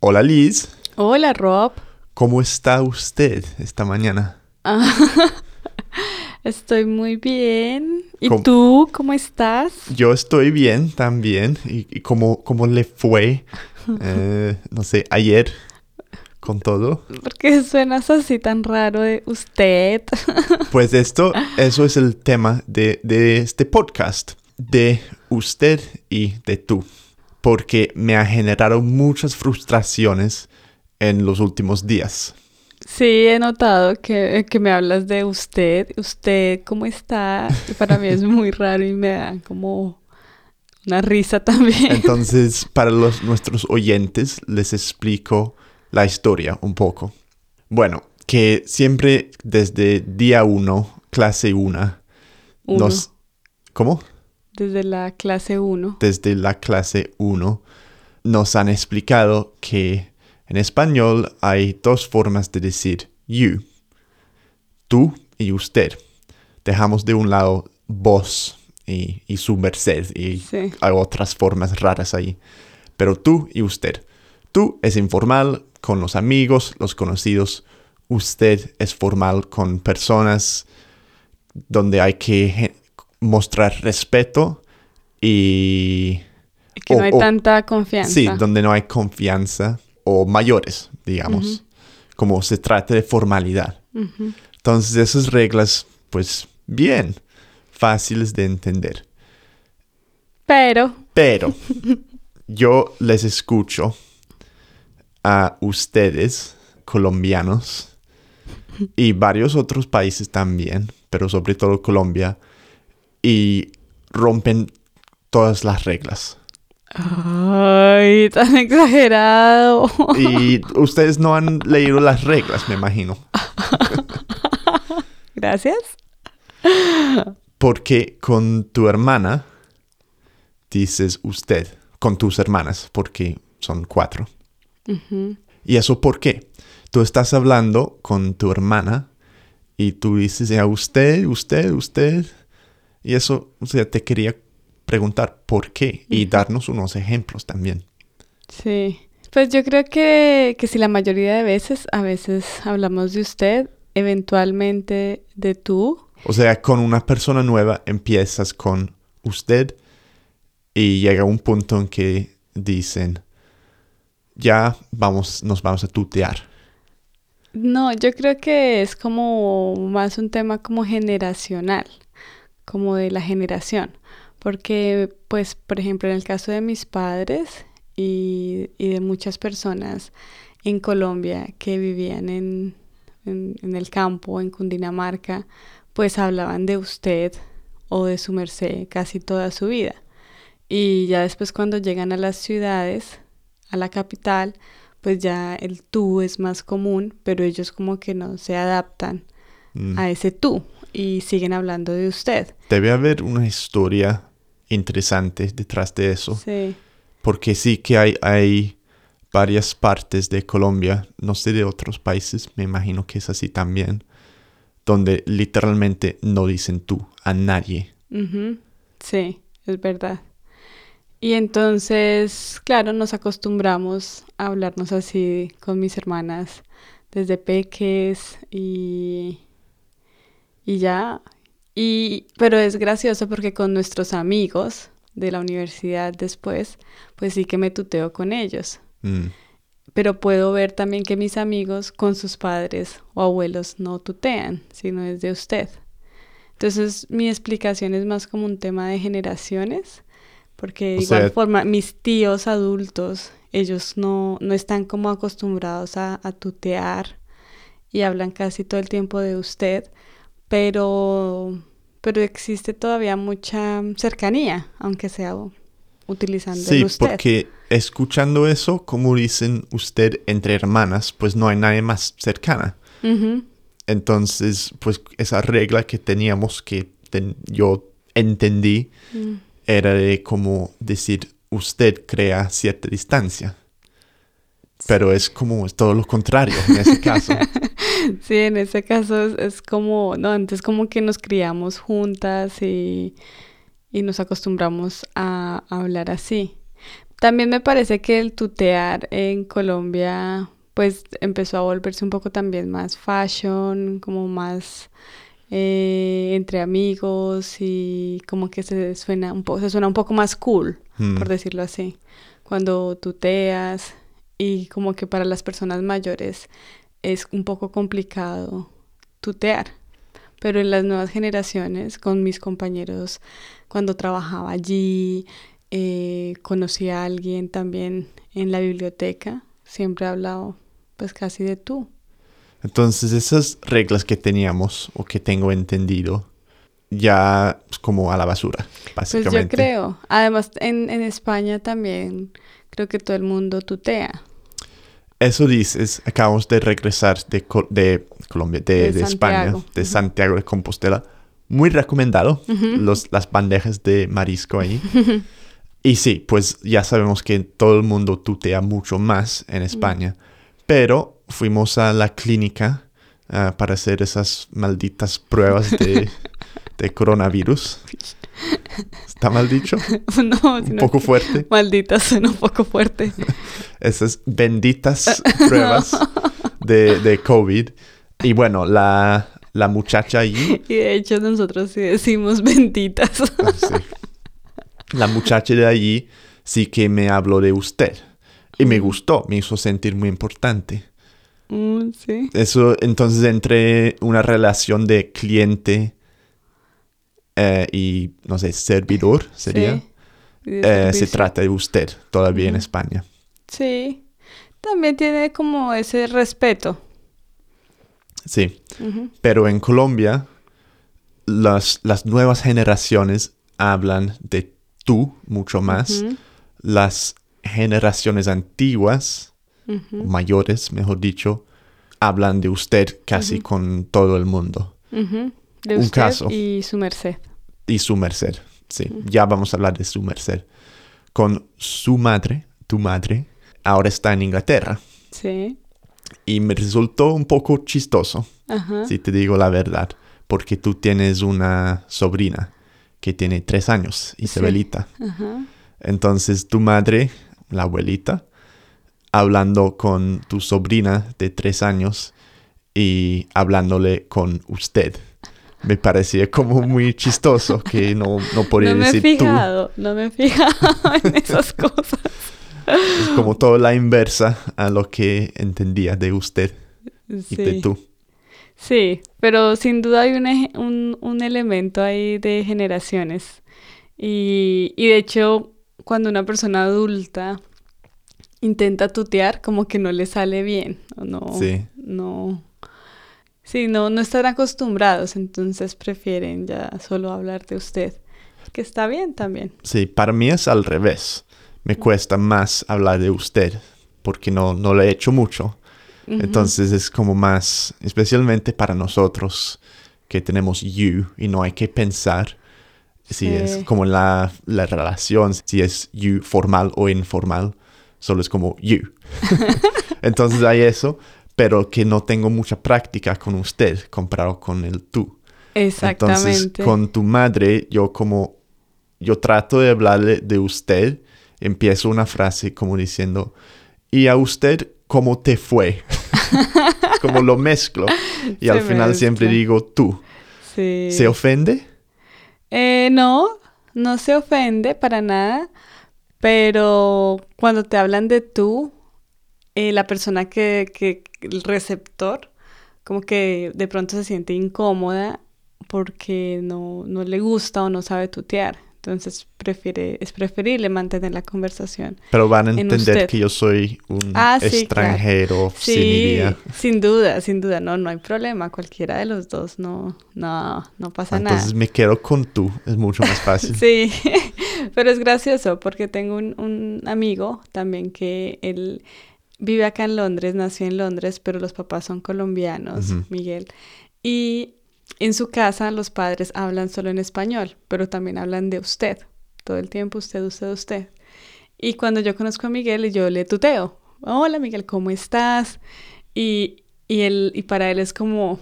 Hola Liz, Hola Rob. ¿cómo está usted esta mañana? Ah, Estoy muy bien. ¿Y ¿Cómo? tú cómo estás? Yo estoy bien también. ¿Y, y cómo, cómo le fue, eh, no sé, ayer con todo? Porque suenas así tan raro de usted. Pues esto, eso es el tema de, de este podcast, de usted y de tú, porque me ha generado muchas frustraciones en los últimos días. Sí, he notado que, que me hablas de usted. ¿Usted cómo está? Para mí es muy raro y me da como una risa también. Entonces, para los, nuestros oyentes, les explico la historia un poco. Bueno, que siempre desde día 1, clase 1, Uno. nos... ¿Cómo? Desde la clase 1. Desde la clase 1 nos han explicado que en español hay dos formas de decir you, tú y usted. Dejamos de un lado vos y, y su merced y Sí. hay otras formas raras ahí. Pero tú y usted. Tú es informal con los amigos, los conocidos. Usted es formal con personas donde hay que mostrar respeto y... Que no hay o- tanta confianza. Sí, donde no hay confianza o mayores, digamos. Como se trata de formalidad. Entonces esas reglas, pues bien, fáciles de entender. Pero, Pero yo les escucho a ustedes, colombianos, y varios otros países también, pero sobre todo Colombia, y rompen todas las reglas. ay, tan exagerado. Y ustedes no han leído las reglas, me imagino. Gracias. Porque con tu hermana dices usted, con tus hermanas, porque son cuatro. ¿Y eso por qué? Tú estás hablando con tu hermana y tú dices ya usted, usted, usted. Y eso, o sea, te quería preguntar por qué y darnos unos ejemplos también. Sí. Pues yo creo que, que si la mayoría de veces, a veces hablamos de usted, eventualmente de tú. O sea, con una persona nueva empiezas con usted y llega un punto en que dicen, ya vamos, nos vamos a tutear. No, yo creo que es como más un tema como generacional, como de la generación. Porque, pues, por ejemplo, en el caso de mis padres y, y de muchas personas en Colombia que vivían en, en, en el campo, en Cundinamarca, pues hablaban de usted o de su merced casi toda su vida. Y ya después cuando llegan a las ciudades, a la capital, pues ya el tú es más común, pero ellos como que no se adaptan Mm. a ese tú y siguen hablando de usted. Debe haber una historia interesante detrás de eso. Sí. Porque sí que hay, hay varias partes de Colombia, no sé de otros países, me imagino que es así también, donde literalmente no dicen tú a nadie. Ujú, Sí, es verdad. Y entonces, claro, nos acostumbramos a hablarnos así con mis hermanas desde peques y, y ya. Y, pero es gracioso porque con nuestros amigos de la universidad después, pues sí que me tuteo con ellos. Mm. Pero puedo ver también que mis amigos con sus padres o abuelos no tutean, sino es de usted. Entonces mi explicación es más como un tema de generaciones, porque de O igual sea- forma mis tíos adultos, ellos no, no están como acostumbrados a, a tutear y hablan casi todo el tiempo de usted, pero, pero existe todavía mucha cercanía, aunque sea utilizando Sí, el usted. porque escuchando eso, como dicen usted entre hermanas, pues no hay nadie más cercana. Entonces, pues esa regla que teníamos que ten- yo entendí mm. era de como decir usted crea cierta distancia. Pero es como es todo lo contrario en ese caso. Sí, en ese caso es, es como, no, antes como que nos criamos juntas y, y nos acostumbramos a, a hablar así. También me parece que el tutear en Colombia pues empezó a volverse un poco también más fashion, como más eh, entre amigos y como que se suena un poco, se suena un poco más cool, Mm. por decirlo así, cuando tuteas y como que para las personas mayores es un poco complicado tutear. Pero en las nuevas generaciones, con mis compañeros, cuando trabajaba allí, eh, conocí a alguien también en la biblioteca, siempre he hablado pues casi de tú. Entonces esas reglas que teníamos o que tengo entendido ya es como a la basura, Pues básicamente. yo creo. Además, en, en España también creo que todo el mundo tutea. Eso dices, acabamos de regresar de, de Colombia, de, De España, de. Santiago de Compostela. Muy recomendado, los, las bandejas de marisco ahí. y sí, pues ya sabemos que todo el mundo tutea mucho más en España, pero fuimos a la clínica ah, para hacer esas malditas pruebas de, de coronavirus. ¿Está mal dicho? no, Un poco que fuerte. Maldita, suena un poco fuerte. esas benditas pruebas de, de COVID. Y bueno, la, la muchacha allí, Y de hecho nosotros sí decimos benditas. ah, sí. la muchacha de allí sí que me habló de usted. Y me gustó, me hizo sentir muy importante. Mm, sí. Eso, entonces, entre una relación de cliente eh, y, no sé, servidor, sería, Sí. Eh, se trata de usted todavía en. España. Sí. También tiene como ese respeto. Sí. Pero en Colombia, las, las nuevas generaciones hablan de tú mucho más. Las generaciones antiguas, ujú, mayores, mejor dicho, hablan de usted casi con todo el mundo. De Un usted caso. y su merced. Y su merced, sí. Ya vamos a hablar de su merced. Con su madre, tu madre, ahora está en Inglaterra. Sí. Y me resultó un poco chistoso. Si te digo la verdad, porque tú tienes una sobrina que tiene tres años, Isabelita. Ajá. Entonces tu madre, la abuelita, hablando con tu sobrina de tres años y hablándole con usted. Me parecía como muy chistoso que no, no podía No me he decir tú. fijado, no me he fijado en esas cosas. Es como todo la inversa a lo que entendía de usted y de tú. Sí, pero sin duda hay un, un, un elemento ahí de generaciones. Y, y de hecho, cuando una persona adulta intenta tutear, como que no le sale bien. O no, Sí. no. Sí, no, no están acostumbrados, entonces prefieren ya solo hablar de usted. Que está bien también. Sí, para mí es al revés. Me cuesta más hablar de usted porque no, no lo he hecho mucho. Entonces es como más, especialmente para nosotros que tenemos you y no hay que pensar si es como la, la relación, si es you formal o informal, solo es como you. Entonces hay eso, pero que no tengo mucha práctica con usted comparado con el tú. Entonces, Exactamente. con tu madre, yo como, yo trato de hablarle de usted, empiezo una frase como diciendo, ¿y a usted cómo te fue? como lo mezclo. Y Se al final siempre digo tú. Sí. ¿Se ofende? Eh, no, no se ofende para nada, pero cuando te hablan de tú, eh, la persona que, que, el receptor, como que de pronto se siente incómoda porque no, no le gusta o no sabe tutear. Entonces prefiere, es preferible mantener la conversación. Pero van a En entender usted. que yo soy un Ah, sí, claro. extranjero sin Sí, idea. sin duda, sin duda, no, no hay problema. Cualquiera de los dos, no, no, no pasa nada. Entonces me quedo con tú, es mucho más fácil. Sí, pero es gracioso porque tengo un, un amigo también que él vive acá en Londres, nació en Londres, pero los papás son colombianos. Miguel. Y en su casa los padres hablan solo en español, pero también hablan de usted. Todo el tiempo usted, usted, usted. Y cuando yo conozco a Miguel, yo le tuteo. Hola Miguel, ¿cómo estás? Y, y, él, y para él es como,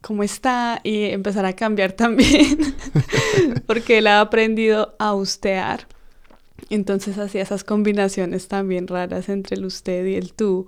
¿cómo está? Y empezar a cambiar también, porque él ha aprendido a ustear Entonces hacía esas combinaciones también raras entre el usted y el tú.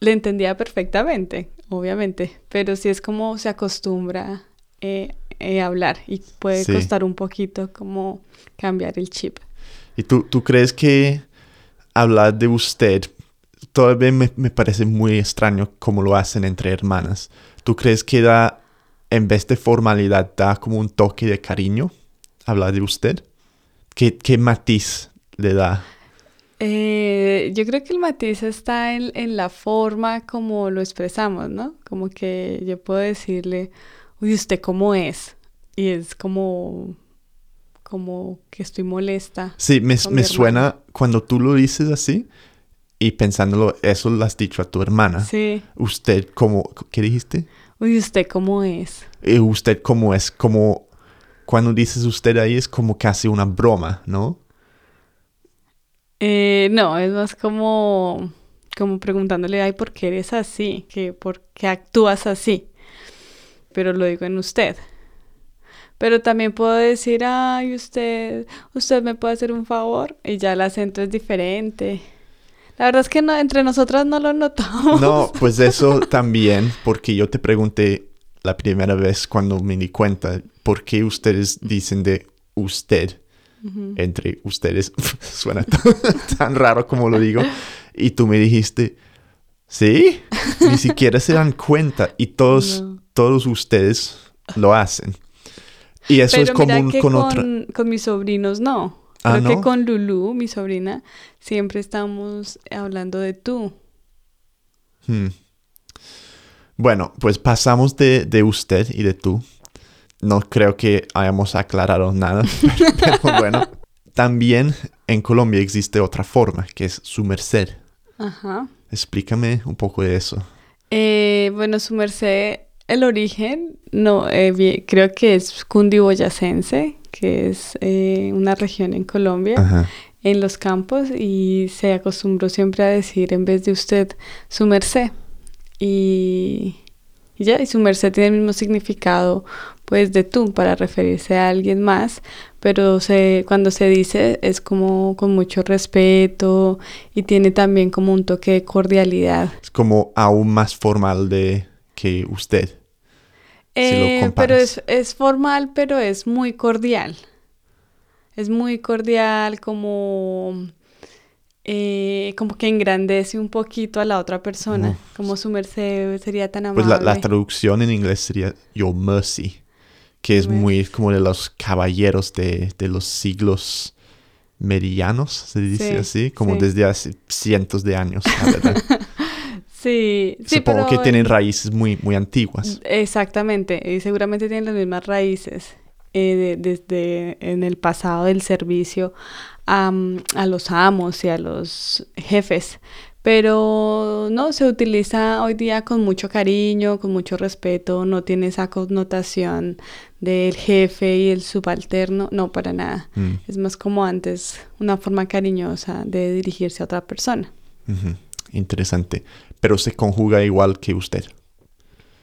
Le entendía perfectamente, obviamente, pero sí es como se acostumbra eh, eh, hablar y puede Sí. costar un poquito como cambiar el chip. ¿Y tú, tú crees que hablar de usted todavía me, me parece muy extraño como lo hacen entre hermanas? ¿Tú crees que da, en vez de formalidad, da como un toque de cariño hablar de usted? ¿Qué, qué matiz le da? Eh, yo creo que el matiz está en, en la forma como lo expresamos, ¿no? Como que yo puedo decirle, uy, ¿usted cómo es? Y es como, como que estoy molesta. Sí, me, me suena cuando tú lo dices así y pensándolo, eso lo has dicho a tu hermana. Sí. Usted, como, ¿qué dijiste? Uy, ¿usted cómo es? Eh, usted como es, como cuando dices usted ahí es como casi una broma, ¿no? Eh, no, es más como, como preguntándole, ay, ¿por qué eres así? ¿Qué, ¿Por qué actúas así? Pero lo digo en usted. Pero también puedo decir, ay, usted, usted me puede hacer un favor. Y ya el acento es diferente. La verdad es que no, entre nosotras no lo notamos. No, pues eso también, porque yo te pregunté la primera vez cuando me di cuenta, ¿por qué ustedes dicen de usted? Entre ustedes, suena tan, tan raro como lo digo. Y tú me dijiste, ¿sí? Ni siquiera se dan cuenta y todos, No. todos ustedes lo hacen. Y eso es Pero común que con, con, otra... con mis sobrinos no. Ah, Creo que ¿no? con Lulu, mi sobrina, siempre estamos hablando de tú. Hmm. Bueno, pues pasamos de, de usted y de tú. No creo que hayamos aclarado nada, pero, bueno. También en Colombia existe otra forma, que es su merced. Ajá. Explícame un poco de eso. Eh, bueno, su merced, el origen, no, eh, creo que es cundiboyacense, que es eh, una región en Colombia, Ajá. en los campos, y se acostumbró siempre a decir en vez de usted, su merced. Y, y ya, y su merced tiene el mismo significado, pues, de tú, para referirse a alguien más, pero se, cuando se dice es como con mucho respeto y tiene también como un toque de cordialidad. Es como aún más formal de que usted. Si lo Eh, pero es, es formal, pero es muy cordial. Es muy cordial, como, eh, como que engrandece un poquito a la otra persona. Uf. Como su merced sería tan Pues amable. la, la traducción en inglés sería Your Mercy, que es muy como de los caballeros de, de los siglos medianos, se dice Sí, así, como sí. desde hace cientos de años, la verdad. Sí, sí, Supongo pero que tienen en- raíces muy, muy antiguas. Exactamente, y seguramente tienen las mismas raíces eh, de- desde en el pasado del servicio a, a los amos y a los jefes, pero no, se utiliza hoy día con mucho cariño, con mucho respeto, no tiene esa connotación del jefe y el subalterno, no, para nada. Mm, Es más como antes, una forma cariñosa de dirigirse a otra persona. Interesante. Pero se conjuga igual que usted.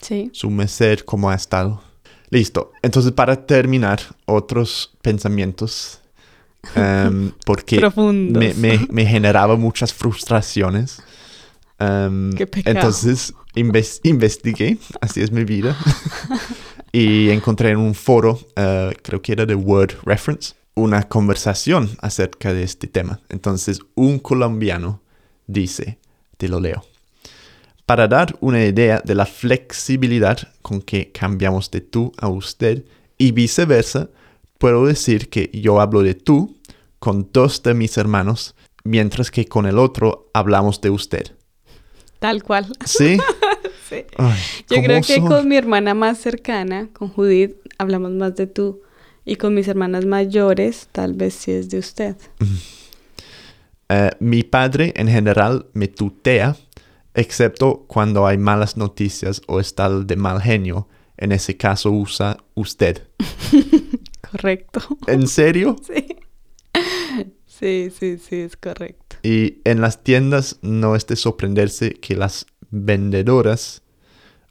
Sí. Su merced, ¿cómo ha estado? Listo. Entonces, para terminar, otros pensamientos. Em, porque me, me- me generaba muchas frustraciones. Em, Qué pecado. entonces inves- investigué, así es mi vida, y encontré en un foro, eh, creo que era de Word Reference, una conversación acerca de este tema. Entonces un colombiano dice, te lo leo, para dar una idea de la flexibilidad con que cambiamos de tú a usted y viceversa, puedo decir que yo hablo de tú con dos de mis hermanos, mientras que con el otro hablamos de usted. Tal cual. ¿Sí? Sí. Ay, Yo ¿cómo creo que con mi hermana más cercana, con Judith, hablamos más de tú. Y con mis hermanas mayores, tal vez sí es de usted. Eh, mi padre en general me tutea, excepto cuando hay malas noticias o está de mal genio. En ese caso usa usted. Correcto. ¿En serio? Sí. Sí, sí, sí, es correcto. Y en las tiendas no es de sorprenderse que las vendedoras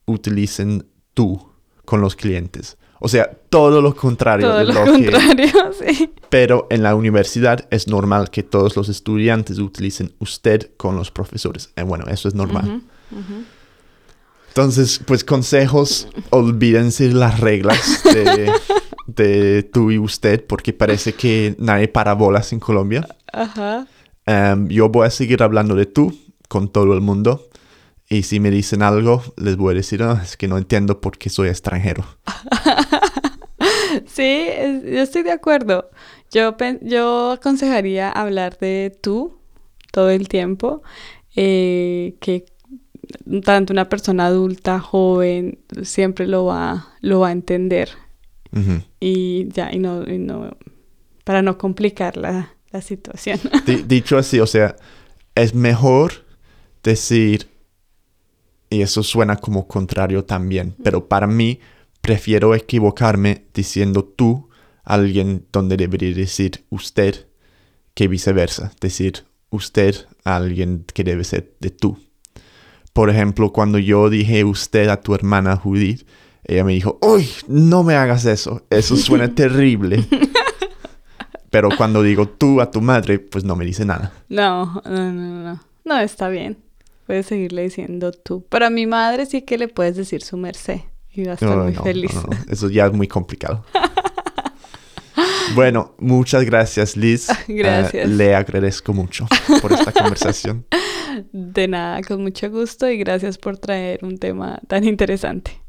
utilicen tú con los clientes. O sea, todo lo contrario. Todo de lo lo que- contrario, sí. pero en la universidad es normal que todos los estudiantes utilicen usted con los profesores. Eh, bueno, eso es normal. Entonces, pues consejos, olvídense las reglas de, de tú y usted, porque parece que nadie para bolas en Colombia. Ajá. Em, yo voy a seguir hablando de tú con todo el mundo. Y si me dicen algo, les voy a decir, "Ah, es que no entiendo por qué soy extranjero. Sí, es- yo estoy de acuerdo. Yo, yo aconsejaría hablar de tú todo el tiempo, eh, que tanto una persona adulta, joven, siempre lo va, lo va a entender. Y ya, y no, y no para no complicar la, la situación. Di- dicho así, o sea, es mejor decir, y eso suena como contrario también, pero para mí prefiero equivocarme diciendo tú a alguien donde debería decir usted que viceversa, decir usted a alguien que debe ser de tú. Por ejemplo, cuando yo dije usted a tu hermana Judith, ella me dijo, uy, no me hagas eso, eso suena terrible. Pero cuando digo tú a tu madre, pues no me dice nada. No, no, no, no. No, está bien. Puedes seguirle diciendo tú. Pero a mi madre sí que le puedes decir su merced. Y va a estar No, muy no, feliz. no, Eso ya es muy complicado. bueno, muchas gracias, Liz. Gracias. Eh, le agradezco mucho por esta conversación. De nada, con mucho gusto y gracias por traer un tema tan interesante.